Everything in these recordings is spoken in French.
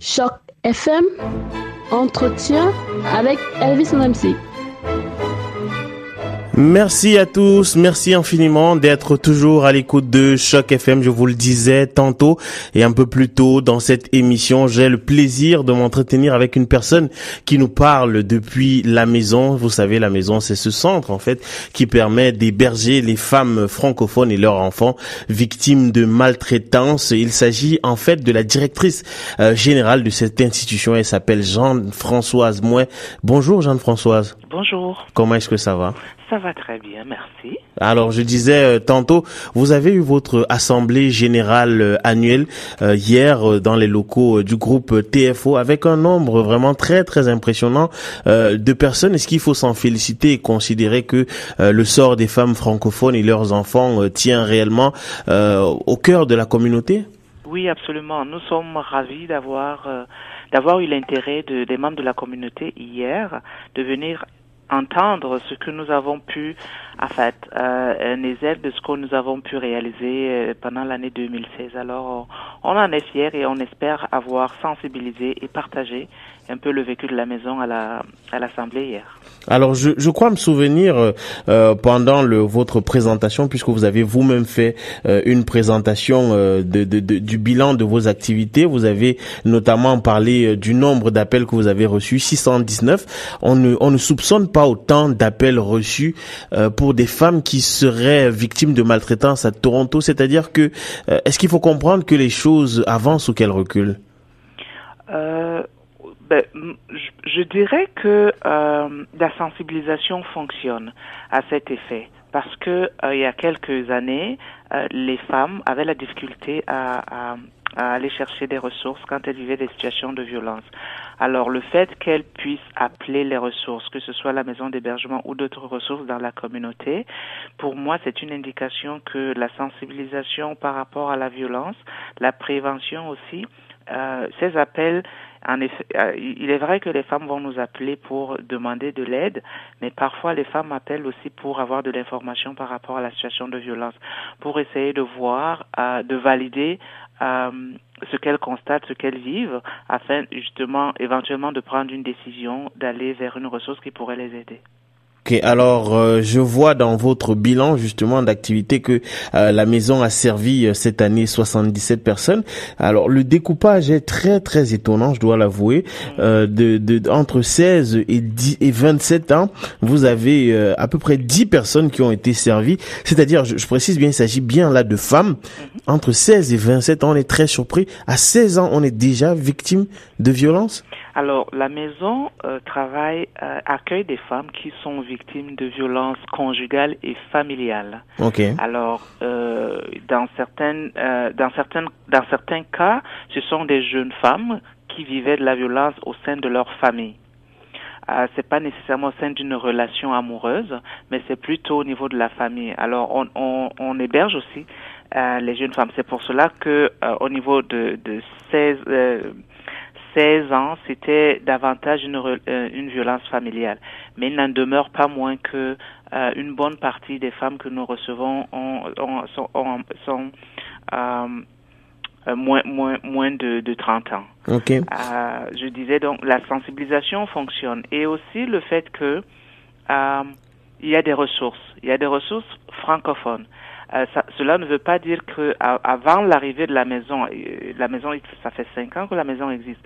Choc FM, entretien avec Elvis MC. Merci à tous, merci infiniment d'être toujours à l'écoute de Choc FM. Je vous le disais tantôt et un peu plus tôt dans cette émission, j'ai le plaisir de m'entretenir avec une personne qui nous parle depuis la maison. Vous savez, la maison, c'est ce centre en fait qui permet d'héberger les femmes francophones et leurs enfants victimes de maltraitance. Il s'agit en fait de la directrice euh, générale de cette institution. Elle s'appelle Jeanne-Françoise Mouet. Bonjour Jeanne-Françoise. Bonjour. Comment est-ce que ça va? Ça va très bien, merci. Alors, je disais euh, tantôt, vous avez eu votre assemblée générale euh, annuelle euh, hier dans les locaux du groupe TFO avec un nombre vraiment très très impressionnant de personnes. Est-ce qu'il faut s'en féliciter et considérer que le sort des femmes francophones et leurs enfants tient réellement au cœur de la communauté? Oui, absolument. Nous sommes ravis d'avoir d'avoir eu l'intérêt de, des membres de la communauté hier de venir entendre ce que nous avons pu, en fait, euh, de ce que nous avons pu réaliser euh, pendant l'année 2016. Alors, on en est fiers et on espère avoir sensibilisé et partagé un peu le vécu de la maison à la à l'assemblée hier. Alors je, je crois me souvenir euh, euh pendant le, votre présentation puisque vous avez vous-même fait euh, une présentation euh, de, de, de, du bilan de vos activités. Vous avez notamment parlé du nombre d'appels que vous avez reçus, 619. On ne on ne soupçonne pas autant d'appels reçus pour des femmes qui seraient victimes de maltraitance à Toronto. C'est-à-dire que est-ce qu'il faut comprendre que les choses avancent ou qu'elles reculent? Ben, je, je, dirais que euh, la sensibilisation fonctionne à cet effet parce que euh, il y a quelques années, euh, les femmes avaient la difficulté à, à, à, aller chercher des ressources quand elles vivaient des situations de violence. Alors le fait qu'elles puissent appeler les ressources, que ce soit la maison d'hébergement ou d'autres ressources dans la communauté, pour moi c'est une indication que la sensibilisation par rapport à la violence, la prévention aussi, euh, ces appels en effet, euh, il est vrai que les femmes vont nous appeler pour demander de l'aide, mais parfois les femmes appellent aussi pour avoir de l'information par rapport à la situation de violence, pour essayer de voir, euh, de valider euh, ce qu'elles constatent, ce qu'elles vivent, afin justement éventuellement de prendre une décision d'aller vers une ressource qui pourrait les aider. Ok, alors euh, je vois dans votre bilan justement d'activité que euh, la maison a servi euh, cette année 77 personnes. Alors le découpage est très très étonnant, je dois l'avouer. de, de, entre 16 et 10 et 27 ans, vous avez à peu près 10 personnes qui ont été servies. C'est-à-dire, je, je, précise bien, il s'agit bien là de femmes. Entre 16 et 27 ans, on est très surpris. À 16 ans, on est déjà victime de violence? Alors, la maison euh, travaille, euh, accueille des femmes qui sont victimes de violences conjugales et familiales. Ok. Alors, euh, dans certaines, dans certaines, dans certains cas, ce sont des jeunes femmes qui vivaient de la violence au sein de leur famille. Euh, c'est pas nécessairement au sein d'une relation amoureuse, mais c'est plutôt au niveau de la famille. Alors, on, on, on héberge aussi les jeunes femmes. C'est pour cela que au niveau de, de 16 16 ans, c'était davantage une, euh, une violence familiale. Mais il n'en demeure pas moins que euh, une bonne partie des femmes que nous recevons ont, ont, sont, ont, sont euh, moins, moins, moins de, de 30 ans. Okay. je disais donc la sensibilisation fonctionne et aussi le fait que il y a des ressources, il y a des ressources francophones. Euh, ça, cela ne veut pas dire que avant l'arrivée de la maison, la maison, ça fait cinq ans que la maison existe.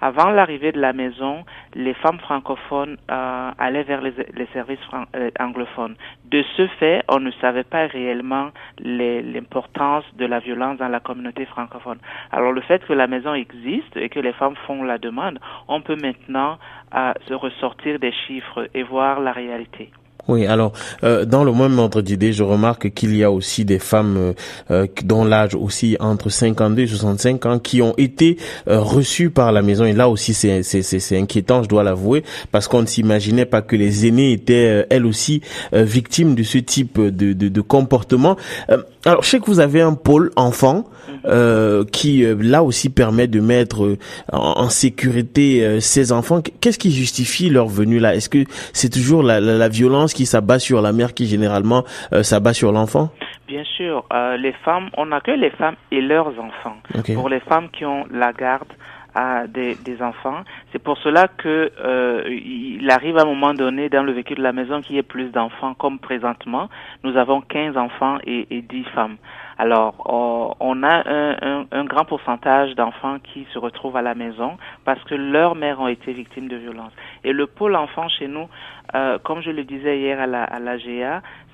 Avant l'arrivée de la maison, les femmes francophones euh, allaient vers les, les services euh, anglophones. De ce fait, on ne savait pas réellement l'importance de la violence dans la communauté francophone. Alors le fait que la maison existe et que les femmes font la demande, on peut maintenant euh, se ressortir des chiffres et voir la réalité. Oui, alors euh, dans le même ordre d'idée, je remarque qu'il y a aussi des femmes euh, euh dont l'âge aussi entre 52 et 65 ans qui ont été euh, reçues par la maison et là aussi c'est c'est inquiétant, je dois l'avouer, parce qu'on ne s'imaginait pas que les aînés étaient euh, elles aussi euh, victimes de ce type de de, de comportement. alors je sais que vous avez un pôle enfant qui là aussi permet de mettre en, en sécurité ces enfants. Qu'est-ce qui justifie leur venue là? Est-ce que c'est toujours la, la, la violence qui s'abat sur la mère qui généralement euh, s'abat sur l'enfant? Bien sûr, euh, les femmes, on accueille les femmes et leurs enfants. Okay. Pour les femmes qui ont la garde à des, des enfants. C'est pour cela que euh, il arrive à un moment donné dans le vécu de la maison qu'il y ait plus d'enfants, comme présentement. Nous avons 15 enfants et, et 10 femmes. Alors, on a un, un, grand pourcentage d'enfants qui se retrouvent à la maison parce que leurs mères ont été victimes de violences. Et le pôle enfant chez nous, euh, comme je le disais hier à la, à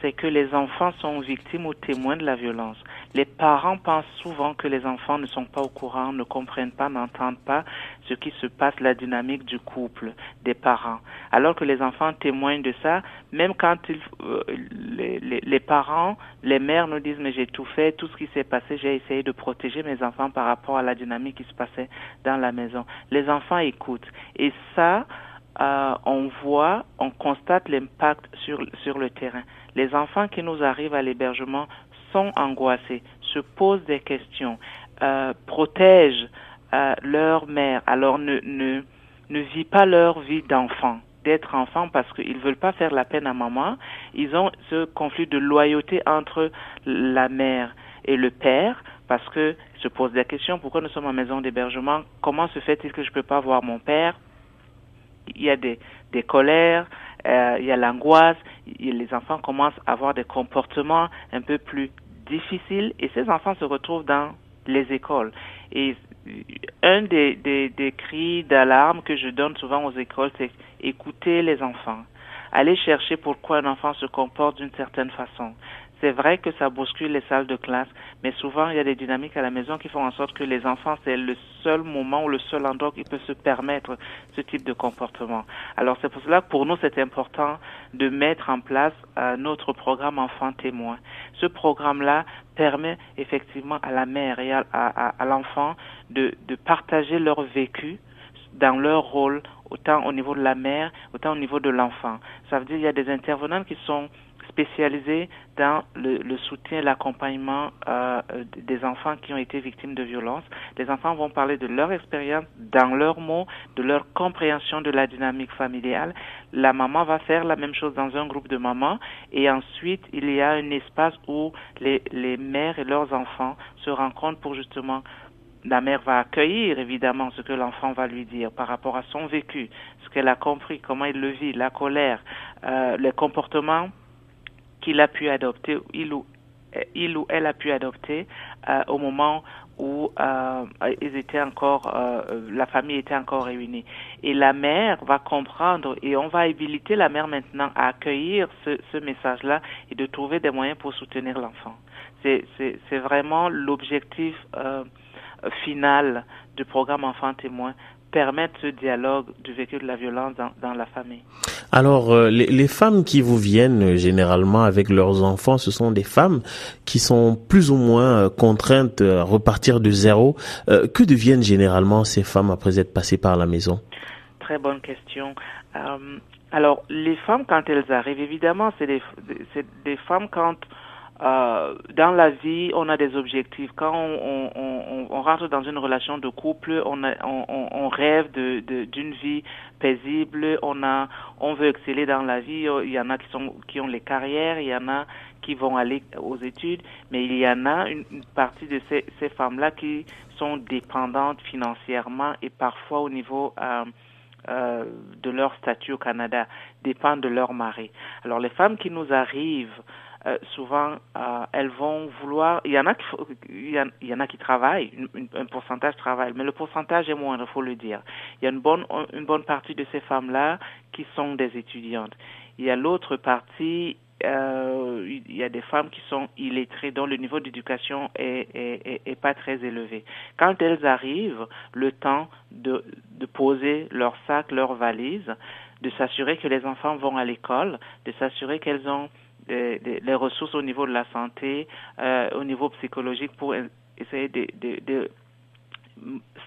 c'est que les enfants sont victimes ou témoins de la violence. Les parents pensent souvent que les enfants ne sont pas au courant, ne comprennent pas, n'entendent pas ce qui se passe, la dynamique du couple, des parents. Alors que les enfants témoignent de ça, même quand ils, euh, les, les, parents, les mères nous disent mais j'ai tout fait, tout ce qui s'est passé, j'ai essayé de protéger mes enfants par rapport à la dynamique qui se passait dans la maison. Les enfants écoutent. Et ça, euh, on voit, on constate l'impact sur, sur le terrain. Les enfants qui nous arrivent à l'hébergement sont angoissés, se posent des questions, euh, protègent euh, leur mère, alors ne, ne, ne vit pas leur vie d'enfant d'être enfant parce qu'ils veulent pas faire la peine à maman. Ils ont ce conflit de loyauté entre la mère et le père parce que se posent des questions. Pourquoi nous sommes en maison d'hébergement? Comment se fait-il que je peux pas voir mon père? Il y a des, des colères, euh, il y a l'angoisse, les enfants commencent à avoir des comportements un peu plus difficiles et ces enfants se retrouvent dans les écoles. Et un des, des, des cris d'alarme que je donne souvent aux écoles, c'est écouter les enfants. Aller chercher pourquoi un enfant se comporte d'une certaine façon. C'est vrai que ça bouscule les salles de classe, mais souvent il y a des dynamiques à la maison qui font en sorte que les enfants, c'est le seul moment ou le seul endroit qui peut se permettre ce type de comportement. Alors c'est pour cela que pour nous c'est important de mettre en place euh, notre programme enfant témoin. Ce programme-là permet effectivement à la mère et à, à, à l'enfant de, de partager leur vécu dans leur rôle, autant au niveau de la mère, autant au niveau de l'enfant. Ça veut dire qu'il y a des intervenants qui sont spécialisés dans le, soutien, l'accompagnement euh, des enfants qui ont été victimes de violences. Les enfants vont parler de leur expérience dans leurs mots, de leur compréhension de la dynamique familiale. La maman va faire la même chose dans un groupe de mamans et ensuite il y a un espace où les, les mères et leurs enfants se rencontrent pour justement la mère va accueillir évidemment ce que l'enfant va lui dire par rapport à son vécu, ce qu'elle a compris, comment il le vit, la colère, euh, les comportements qu'il a pu adopter, il ou, il ou elle a pu adopter euh, au moment où euh, ils étaient encore, euh, la famille était encore réunie. Et la mère va comprendre et on va habiliter la mère maintenant à accueillir ce, ce message-là et de trouver des moyens pour soutenir l'enfant. C'est vraiment l'objectif euh, final du programme Enfant témoin permettre ce dialogue du vécu de la violence dans, dans la famille. Alors, euh, les, les, femmes qui vous viennent euh, généralement avec leurs enfants, ce sont des femmes qui sont plus ou moins euh, contraintes à repartir de zéro. Euh, que deviennent généralement ces femmes après être passées par la maison? Très bonne question. alors, les femmes, quand elles arrivent, évidemment, c'est des, des femmes quand euh, dans la vie, on a des objectifs. Quand on, on, on, rentre dans une relation de couple, on, a, on, rêve de, d'une vie paisible. On a, on veut exceller dans la vie. Il y en a qui sont, qui ont les carrières. Il y en a qui vont aller aux études. Mais il y en a une, une partie de ces, ces femmes-là qui sont dépendantes financièrement et parfois au niveau euh, euh, de leur statut au Canada, dépendent de leur mari. Alors les femmes qui nous arrivent euh, souvent euh, elles vont vouloir il y en a qui il y en, a qui travaillent un pourcentage travaille mais le pourcentage est moindre faut le dire il y a une bonne une bonne partie de ces femmes là qui sont des étudiantes il y a l'autre partie euh, il y a des femmes qui sont illettrées dont le niveau d'éducation est, est, est, est, pas très élevé. Quand elles arrivent, le temps de, de poser leur sac, leur valise, de s'assurer que les enfants vont à l'école, de s'assurer qu'elles ont des, les ressources au niveau de la santé, euh, au niveau psychologique pour essayer de, de, de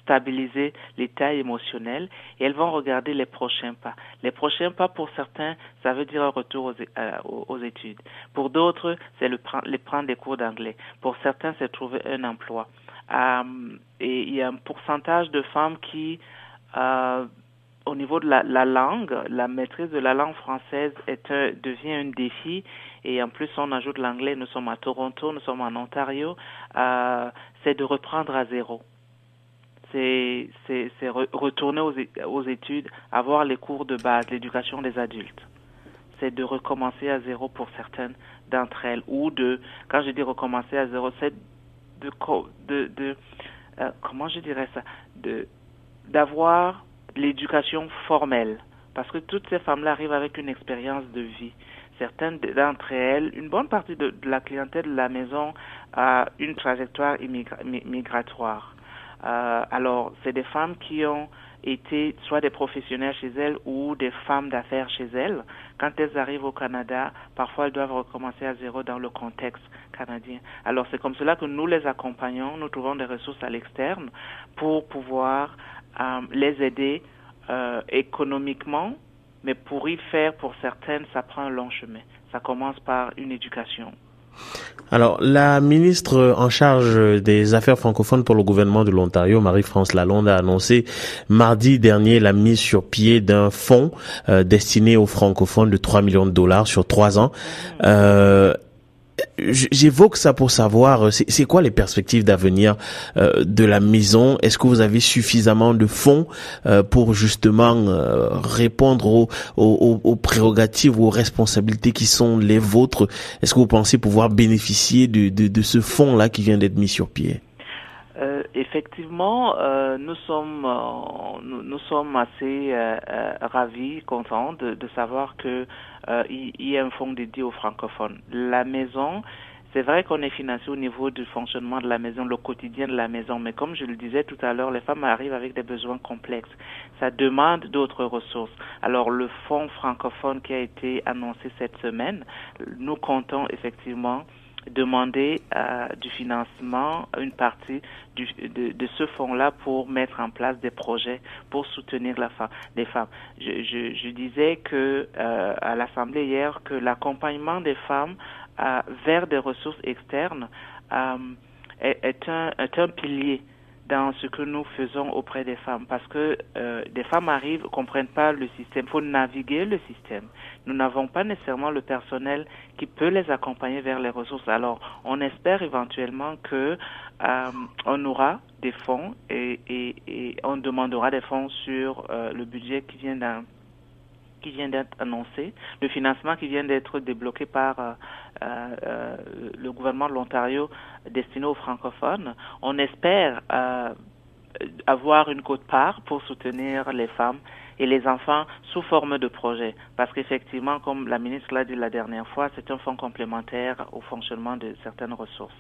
stabiliser l'état émotionnel et elles vont regarder les prochains pas. Les prochains pas, pour certains, ça veut dire un retour aux, euh, aux études. Pour d'autres, c'est le, les prendre des cours d'anglais. Pour certains, c'est trouver un emploi. Euh, et il y a un pourcentage de femmes qui euh, au niveau de la, la, langue, la maîtrise de la langue française est devient un défi. Et en plus on ajoute l'anglais, nous sommes à Toronto, nous sommes en Ontario, euh, c'est de reprendre à zéro. c'est retourner aux, études, avoir les cours de base, l'éducation des adultes. C'est de recommencer à zéro pour certaines d'entre elles, ou de, quand je dis recommencer à zéro, c'est de, de, de euh, comment je dirais ça, de d'avoir l'éducation formelle, parce que toutes ces femmes-là arrivent avec une expérience de vie. Certaines d'entre elles, une bonne partie de, la clientèle de la maison a une trajectoire migratoire. Euh, alors, c'est des femmes qui ont été soit des professionnels chez elles ou des femmes d'affaires chez elles. Quand elles arrivent au Canada, parfois elles doivent recommencer à zéro dans le contexte canadien. Alors c'est comme cela que nous les accompagnons, nous trouvons des ressources à l'externe pour pouvoir euh, les aider euh, économiquement, mais pour y faire, pour certaines, ça prend un long chemin. Ça commence par une éducation. Alors, la ministre en charge des affaires francophones pour le gouvernement de l'Ontario, Marie-France Lalonde, a annoncé mardi dernier la mise sur pied d'un fonds euh, destiné aux francophones de 3 millions de dollars sur trois ans. Euh, J'évoque ça pour savoir, euh, c'est quoi les perspectives d'avenir euh, de la maison? Est-ce que vous avez suffisamment de fonds euh, pour justement répondre aux, aux, aux, prérogatives, aux responsabilités qui sont les vôtres? Est-ce que vous pensez pouvoir bénéficier de, de, ce fonds-là qui vient d'être mis sur pied? Effectivement, nous sommes nous, sommes assez ravis, contents de, de savoir que il, y a un fonds dédié aux francophones. La maison, c'est vrai qu'on est financé au niveau du fonctionnement de la maison, le quotidien de la maison, mais comme je le disais tout à l'heure, les femmes arrivent avec des besoins complexes. Ça demande d'autres ressources. Alors le fonds francophone qui a été annoncé cette semaine, nous comptons effectivement demander euh, du financement, une partie du, de, de, ce fonds-là pour mettre en place des projets pour soutenir la femme, les femmes. Je, je, je disais que euh, à l'Assemblée hier que l'accompagnement des femmes euh, vers des ressources externes euh, est, est, un, est un pilier dans ce que nous faisons auprès des femmes parce que euh, des femmes arrivent, comprennent pas le système, faut naviguer le système. Nous n'avons pas nécessairement le personnel qui peut les accompagner vers les ressources. Alors, on espère éventuellement que euh, on aura des fonds et, on demandera des fonds sur euh, le budget qui vient d'être annoncé, le financement qui vient d'être débloqué par euh, le gouvernement de l'Ontario destiné aux francophones. On espère euh, avoir une cote-part pour soutenir les femmes et les enfants sous forme de projet. Parce qu'effectivement, comme la ministre l'a dit la dernière fois, c'est un fonds complémentaire au fonctionnement de certaines ressources.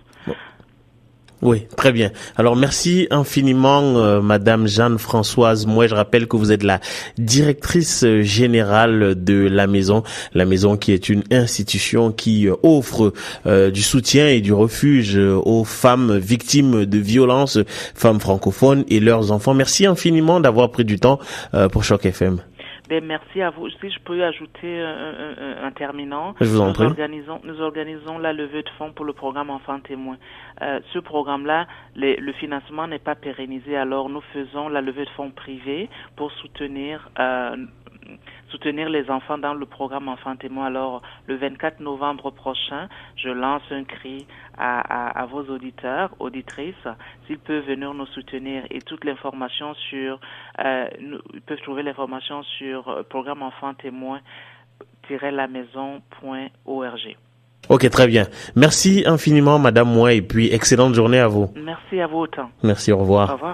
Oui, très bien. Alors merci infiniment, euh, Madame Jeanne-Françoise. Moi, je rappelle que vous êtes la directrice générale de la maison, la maison qui est une institution qui euh, offre euh, du soutien et du refuge aux femmes victimes de violences, femmes francophones et leurs enfants. Merci infiniment d'avoir pris du temps pour Choc FM. Ben, merci à vous. Si je peux ajouter un, un, terminant, je vous en nous organisons nous organisons la levée de fonds pour le programme Enfants témoins. Euh, ce programme-là, le financement n'est pas pérennisé, alors nous faisons la levée de fonds privés pour soutenir euh, soutenir les enfants dans le programme Enfants Témoins. Alors, le 24 novembre prochain, je lance un cri à, à, à vos auditeurs, auditrices, s'ils peuvent venir nous soutenir et toute l'information sur, euh, ils peuvent trouver l'information sur euh, programme Enfants Témoins-la maison.org. Ok, très bien. Merci infiniment, Madame Moi, et puis excellente journée à vous. Merci à vous autant. Merci, au revoir. Au revoir.